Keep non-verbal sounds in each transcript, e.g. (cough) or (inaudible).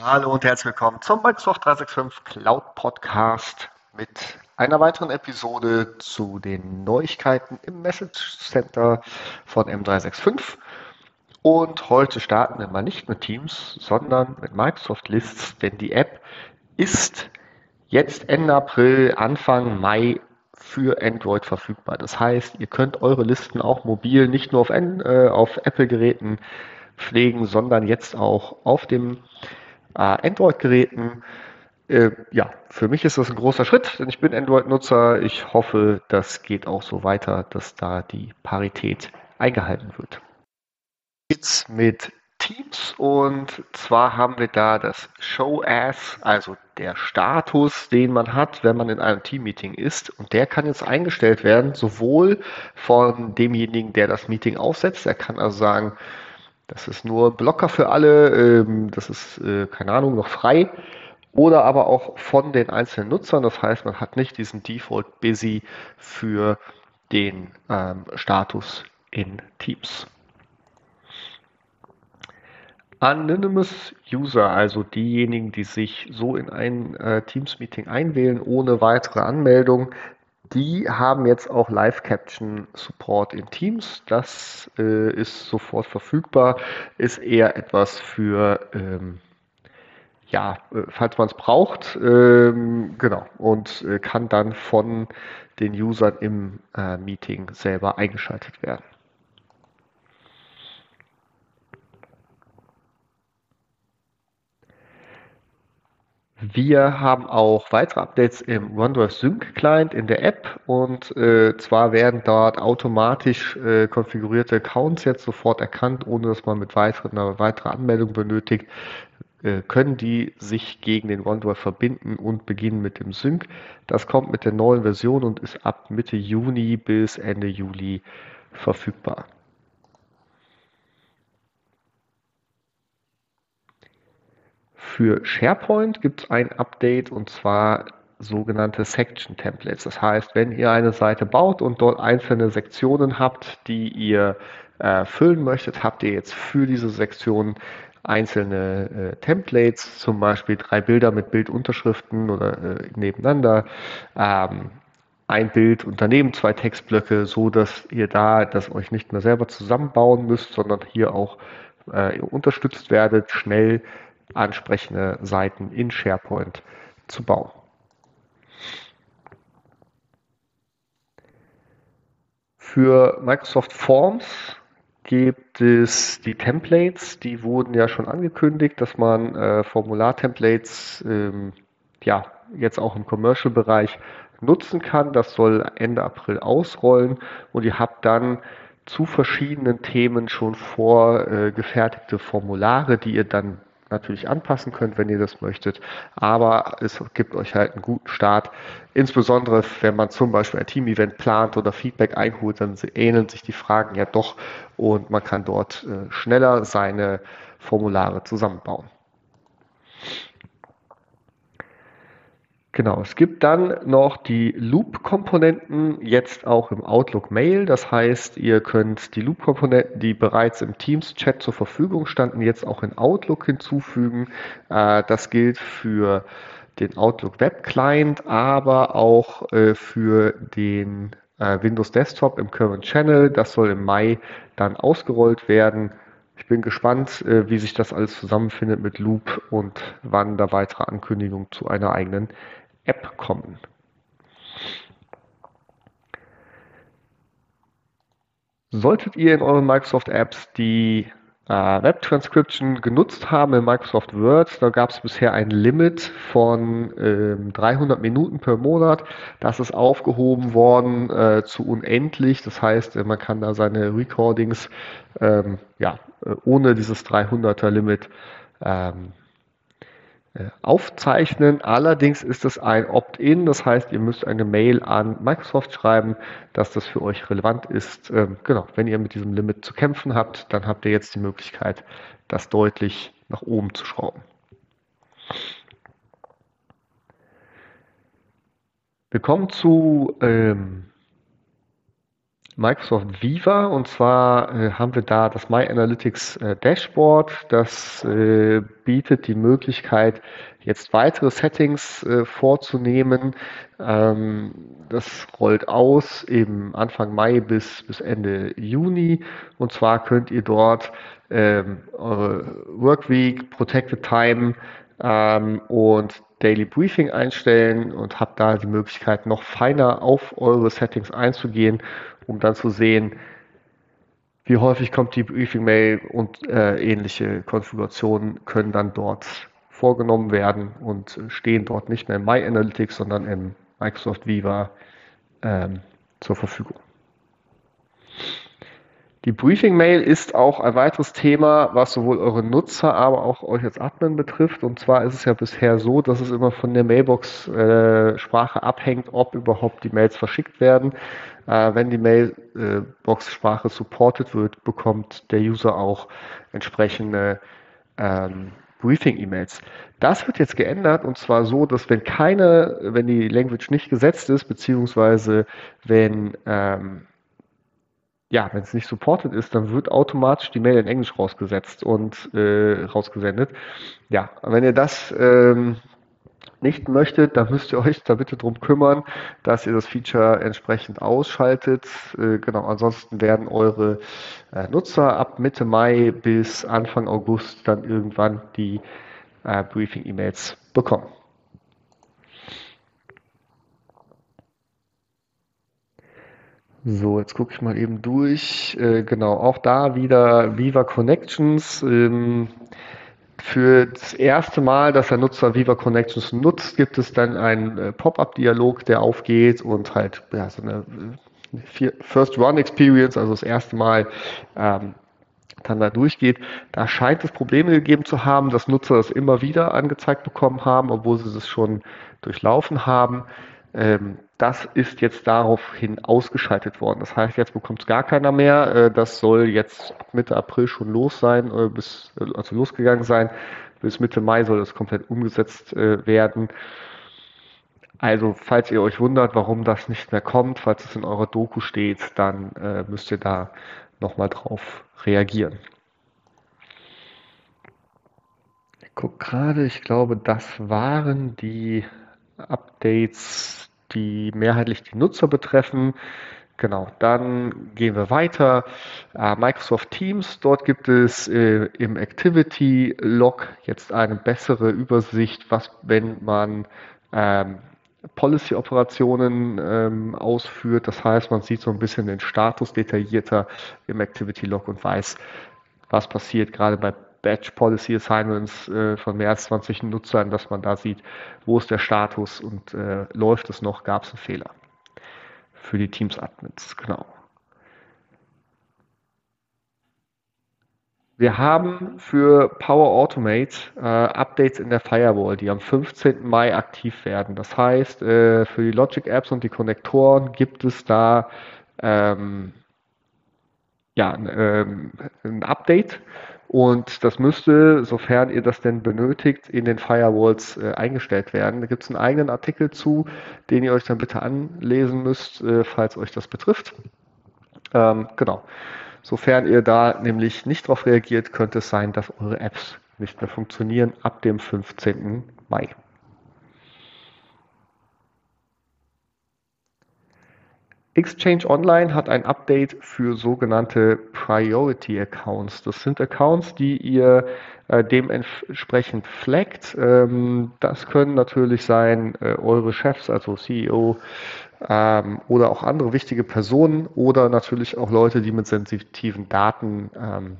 Hallo und herzlich willkommen zum Microsoft 365 Cloud Podcast mit einer weiteren Episode zu den Neuigkeiten im Message Center von M365. Und heute starten wir mal nicht mit Teams, sondern mit Microsoft Lists, denn die App ist jetzt Ende April, Anfang Mai für Android verfügbar. Das heißt, ihr könnt eure Listen auch mobil nicht nur auf, äh, auf Apple-Geräten pflegen, sondern jetzt auch auf dem Android-Geräten. Äh, ja, für mich ist das ein großer Schritt, denn ich bin Android-Nutzer. Ich hoffe, das geht auch so weiter, dass da die Parität eingehalten wird. Jetzt mit Teams und zwar haben wir da das Show As, also der Status, den man hat, wenn man in einem Team-Meeting ist und der kann jetzt eingestellt werden, sowohl von demjenigen, der das Meeting aufsetzt, er kann also sagen, das ist nur Blocker für alle, ähm, das ist, äh, keine Ahnung, noch frei. Oder aber auch von den einzelnen Nutzern. Das heißt, man hat nicht diesen Default Busy für den ähm, Status in Teams. Anonymous User, also diejenigen, die sich so in ein äh, Teams-Meeting einwählen, ohne weitere Anmeldung, die haben jetzt auch Live-Caption-Support in Teams. Das äh, ist sofort verfügbar, ist eher etwas für, ähm, ja, äh, falls man es braucht, ähm, genau, und äh, kann dann von den Usern im äh, Meeting selber eingeschaltet werden. Wir haben auch weitere Updates im OneDrive Sync Client in der App und äh, zwar werden dort automatisch äh, konfigurierte Accounts jetzt sofort erkannt, ohne dass man mit weiteren, eine weitere Anmeldung benötigt, äh, können die sich gegen den OneDrive verbinden und beginnen mit dem Sync. Das kommt mit der neuen Version und ist ab Mitte Juni bis Ende Juli verfügbar. Für SharePoint gibt es ein Update und zwar sogenannte Section Templates. Das heißt, wenn ihr eine Seite baut und dort einzelne Sektionen habt, die ihr äh, füllen möchtet, habt ihr jetzt für diese Sektionen einzelne äh, Templates, zum Beispiel drei Bilder mit Bildunterschriften oder äh, nebeneinander, ähm, ein Bild und daneben zwei Textblöcke, so dass ihr da das euch nicht mehr selber zusammenbauen müsst, sondern hier auch äh, unterstützt werdet, schnell ansprechende Seiten in SharePoint zu bauen. Für Microsoft Forms gibt es die Templates, die wurden ja schon angekündigt, dass man äh, Formular-Templates ähm, ja, jetzt auch im Commercial-Bereich nutzen kann. Das soll Ende April ausrollen und ihr habt dann zu verschiedenen Themen schon vorgefertigte Formulare, die ihr dann natürlich anpassen könnt, wenn ihr das möchtet. Aber es gibt euch halt einen guten Start. Insbesondere, wenn man zum Beispiel ein Team-Event plant oder Feedback einholt, dann ähneln sich die Fragen ja doch und man kann dort äh, schneller seine Formulare zusammenbauen. Genau, es gibt dann noch die Loop-Komponenten jetzt auch im Outlook Mail. Das heißt, ihr könnt die Loop-Komponenten, die bereits im Teams-Chat zur Verfügung standen, jetzt auch in Outlook hinzufügen. Äh, das gilt für den Outlook Web Client, aber auch äh, für den äh, Windows Desktop im Current Channel. Das soll im Mai dann ausgerollt werden. Ich bin gespannt, wie sich das alles zusammenfindet mit Loop und wann da weitere Ankündigungen zu einer eigenen App kommen. Solltet ihr in euren Microsoft Apps die äh, Web Transcription genutzt haben in Microsoft Word, da gab es bisher ein Limit von ähm, 300 Minuten per Monat. Das ist aufgehoben worden äh, zu unendlich. Das heißt, äh, man kann da seine Recordings ähm, ja, äh, ohne dieses 300er Limit ähm, äh, aufzeichnen. Allerdings ist es ein Opt-in, das heißt, ihr müsst eine Mail an Microsoft schreiben, dass das für euch relevant ist. Ähm, genau, wenn ihr mit diesem Limit zu kämpfen habt, dann habt ihr jetzt die Möglichkeit, das deutlich nach oben zu schrauben. Wir kommen zu ähm, Microsoft Viva und zwar äh, haben wir da das My Analytics äh, Dashboard. Das äh, bietet die Möglichkeit, jetzt weitere Settings äh, vorzunehmen. Ähm, das rollt aus eben Anfang Mai bis, bis Ende Juni und zwar könnt ihr dort ähm, eure Workweek, Protected Time ähm, und Daily Briefing einstellen und habt da die Möglichkeit, noch feiner auf eure Settings einzugehen, um dann zu sehen, wie häufig kommt die Briefing-Mail und äh, ähnliche Konfigurationen können dann dort vorgenommen werden und stehen dort nicht mehr in My Analytics, sondern in Microsoft Viva ähm, zur Verfügung. Die Briefing-Mail ist auch ein weiteres Thema, was sowohl eure Nutzer, aber auch euch als Admin betrifft. Und zwar ist es ja bisher so, dass es immer von der Mailbox-Sprache äh, abhängt, ob überhaupt die Mails verschickt werden. Äh, wenn die Mailbox-Sprache supported wird, bekommt der User auch entsprechende ähm, Briefing-E-Mails. Das wird jetzt geändert und zwar so, dass wenn keine, wenn die Language nicht gesetzt ist, beziehungsweise wenn ähm, ja, wenn es nicht supported ist, dann wird automatisch die Mail in Englisch rausgesetzt und äh, rausgesendet. Ja, wenn ihr das ähm, nicht möchtet, dann müsst ihr euch da bitte drum kümmern, dass ihr das Feature entsprechend ausschaltet. Äh, genau, ansonsten werden eure äh, Nutzer ab Mitte Mai bis Anfang August dann irgendwann die äh, Briefing-E-Mails bekommen. So, jetzt gucke ich mal eben durch. Äh, genau, auch da wieder Viva Connections. Ähm, für das erste Mal, dass der Nutzer Viva Connections nutzt, gibt es dann einen äh, Pop-up-Dialog, der aufgeht und halt ja, so eine äh, First Run Experience, also das erste Mal ähm, dann da durchgeht. Da scheint es Probleme gegeben zu haben, dass Nutzer das immer wieder angezeigt bekommen haben, obwohl sie es schon durchlaufen haben. Ähm, das ist jetzt daraufhin ausgeschaltet worden. Das heißt, jetzt bekommt es gar keiner mehr. Äh, das soll jetzt Mitte April schon los sein, äh, bis, also losgegangen sein. Bis Mitte Mai soll das komplett umgesetzt äh, werden. Also, falls ihr euch wundert, warum das nicht mehr kommt, falls es in eurer Doku steht, dann müsst ihr da nochmal drauf reagieren. Ich gucke gerade, ich glaube, das waren die Updates, die mehrheitlich die Nutzer betreffen. Genau, dann gehen wir weiter. Äh, Microsoft Teams, dort gibt es äh, im Activity Log jetzt eine bessere Übersicht, was, wenn man ähm, Policy-Operationen ähm, ausführt. Das heißt, man sieht so ein bisschen den Status detaillierter im Activity Log und weiß, was passiert, gerade bei Batch Policy Assignments äh, von mehr als 20 Nutzern, dass man da sieht, wo ist der Status und äh, läuft es noch, gab es einen Fehler. Für die Teams-Admins, genau. Wir haben für Power Automate äh, Updates in der Firewall, die am 15. Mai aktiv werden. Das heißt, äh, für die Logic Apps und die Konnektoren gibt es da ähm, ja, ähm, ein Update und das müsste, sofern ihr das denn benötigt, in den Firewalls äh, eingestellt werden. Da gibt es einen eigenen Artikel zu, den ihr euch dann bitte anlesen müsst, äh, falls euch das betrifft. Ähm, genau. Sofern ihr da nämlich nicht darauf reagiert, könnte es sein, dass eure Apps nicht mehr funktionieren ab dem 15. Mai. Exchange Online hat ein Update für sogenannte Priority Accounts. Das sind Accounts, die ihr äh, dementsprechend flaggt. Ähm, das können natürlich sein äh, eure Chefs, also CEO ähm, oder auch andere wichtige Personen oder natürlich auch Leute, die mit sensitiven Daten ähm,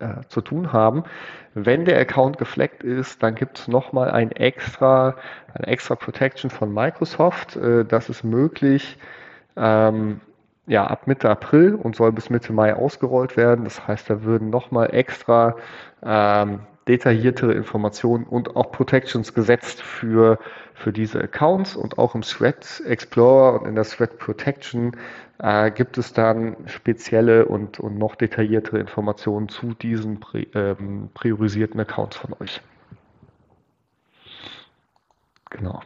äh, zu tun haben. Wenn der Account gefleckt ist, dann gibt es nochmal ein extra, eine extra Protection von Microsoft. Äh, das ist möglich, ähm, ja, ab Mitte April und soll bis Mitte Mai ausgerollt werden. Das heißt, da würden nochmal extra ähm, detailliertere Informationen und auch Protections gesetzt für, für diese Accounts und auch im Threat Explorer und in der Threat Protection äh, gibt es dann spezielle und, und noch detailliertere Informationen zu diesen ähm, priorisierten Accounts von euch. Genau.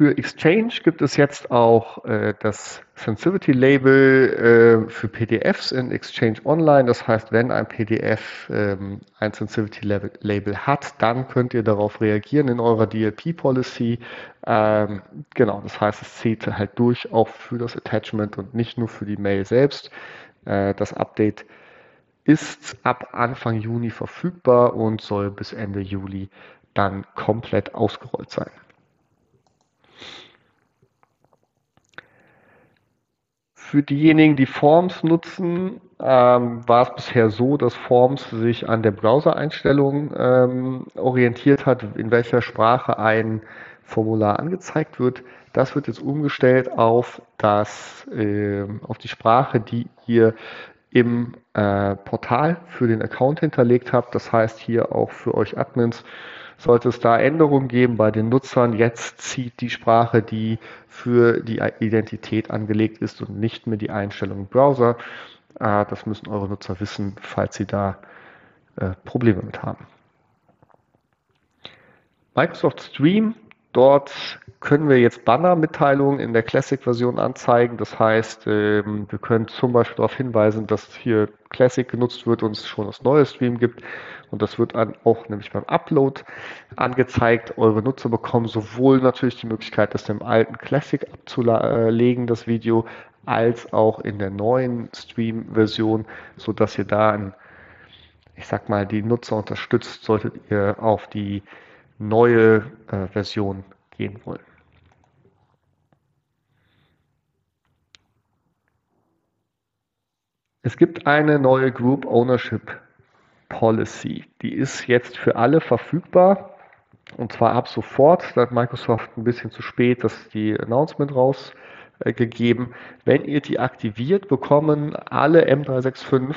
Für Exchange gibt es jetzt auch äh, das Sensitivity Label äh, für PDFs in Exchange Online. Das heißt, wenn ein PDF ähm, ein Sensitivity Label hat, dann könnt ihr darauf reagieren in eurer DLP Policy. Ähm, genau, das heißt, es zählt halt durch auch für das Attachment und nicht nur für die Mail selbst. Äh, das Update ist ab Anfang Juni verfügbar und soll bis Ende Juli dann komplett ausgerollt sein. Für diejenigen, die Forms nutzen, ähm, war es bisher so, dass Forms sich an der Browser-Einstellung ähm, orientiert hat, in welcher Sprache ein Formular angezeigt wird. Das wird jetzt umgestellt auf, das, äh, auf die Sprache, die ihr im äh, Portal für den Account hinterlegt habt. Das heißt hier auch für euch Admins sollte es da Änderungen geben bei den Nutzern, jetzt zieht die Sprache, die für die Identität angelegt ist und nicht mehr die Einstellung im Browser. Äh, das müssen eure Nutzer wissen, falls sie da äh, Probleme mit haben. Microsoft Stream, dort können wir jetzt Banner-Mitteilungen in der Classic-Version anzeigen. Das heißt, ähm, wir können zum Beispiel darauf hinweisen, dass hier Classic genutzt wird und es schon das neue Stream gibt. Und das wird dann auch nämlich beim Upload angezeigt. Eure Nutzer bekommen sowohl natürlich die Möglichkeit, das im alten Classic abzulegen, das Video, als auch in der neuen Stream-Version, sodass ihr da, ein, ich sag mal, die Nutzer unterstützt, solltet ihr auf die neue äh, Version gehen wollen. Es gibt eine neue Group Ownership Policy. Die ist jetzt für alle verfügbar und zwar ab sofort. Da hat Microsoft ein bisschen zu spät das die Announcement rausgegeben. Wenn ihr die aktiviert, bekommen alle M365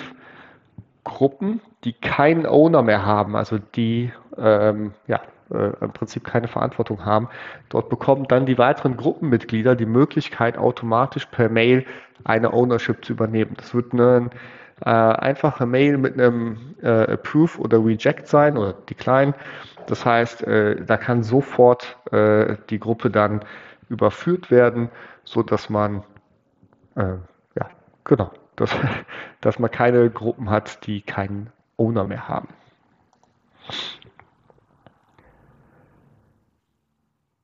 Gruppen, die keinen Owner mehr haben, also die ähm, ja, äh, im Prinzip keine Verantwortung haben. Dort bekommen dann die weiteren Gruppenmitglieder die Möglichkeit, automatisch per Mail eine Ownership zu übernehmen. Das wird eine äh, einfache Mail mit einem äh, Approve oder Reject sein oder Decline. Das heißt, äh, da kann sofort äh, die Gruppe dann überführt werden, so dass man äh, ja genau, (laughs) dass, dass man keine Gruppen hat, die keinen Owner mehr haben.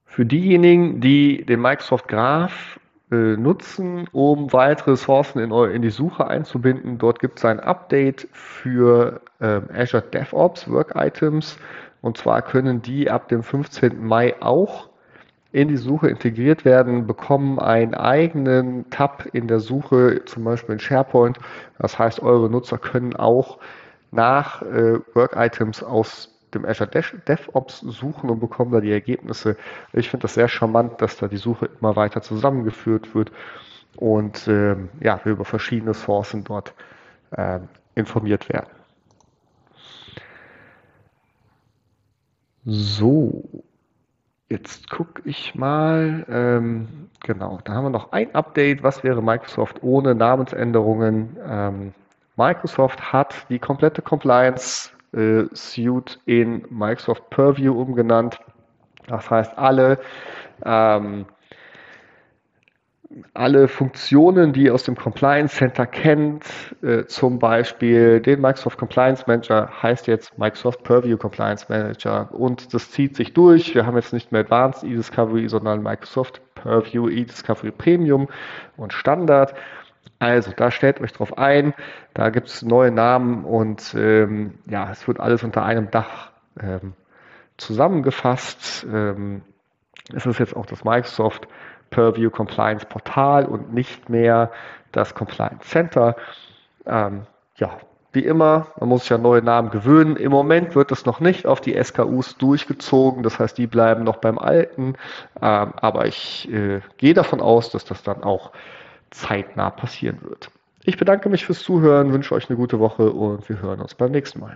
Für diejenigen, die den Microsoft Graph nutzen, um weitere Ressourcen in, in, die Suche einzubinden. Dort gibt es ein Update für äh, Azure DevOps Work Items. Und zwar können die ab dem 15. Mai auch in die Suche integriert werden, bekommen einen eigenen Tab in der Suche, zum Beispiel in SharePoint. Das heißt, eure Nutzer können auch nach äh, Work Items aus dem Azure DevOps suchen und bekommen da die Ergebnisse. Ich finde das sehr charmant, dass da die Suche immer weiter zusammengeführt wird und ähm, ja, wir über verschiedene Sourcen dort äh, informiert werden. So, jetzt gucke ich mal. Ähm, genau, da haben wir noch ein Update. Was wäre Microsoft ohne Namensänderungen? Ähm, Microsoft hat die komplette Compliance äh, Suite in Microsoft Purview umgenannt. Das heißt, alle, ähm, alle Funktionen, die ihr aus dem Compliance Center kennt, äh, zum Beispiel den Microsoft Compliance Manager, heißt jetzt Microsoft Purview Compliance Manager und das zieht sich durch. Wir haben jetzt nicht mehr Advanced eDiscovery, sondern Microsoft Purview eDiscovery Premium und Standard. Also, da stellt euch drauf ein, da gibt es neue Namen und ähm, ja, es wird alles unter einem Dach ähm, zusammengefasst. Ähm, es ist jetzt auch das Microsoft Purview Compliance Portal und nicht mehr das Compliance Center. Ähm, ja, wie immer, man muss sich an neue Namen gewöhnen. Im Moment wird es noch nicht auf die SKUs durchgezogen, das heißt, die bleiben noch beim Alten. Ähm, aber ich äh, gehe davon aus, dass das dann auch zeitnah passieren wird. Ich bedanke mich fürs Zuhören, wünsche euch eine gute Woche und wir hören uns beim nächsten Mal.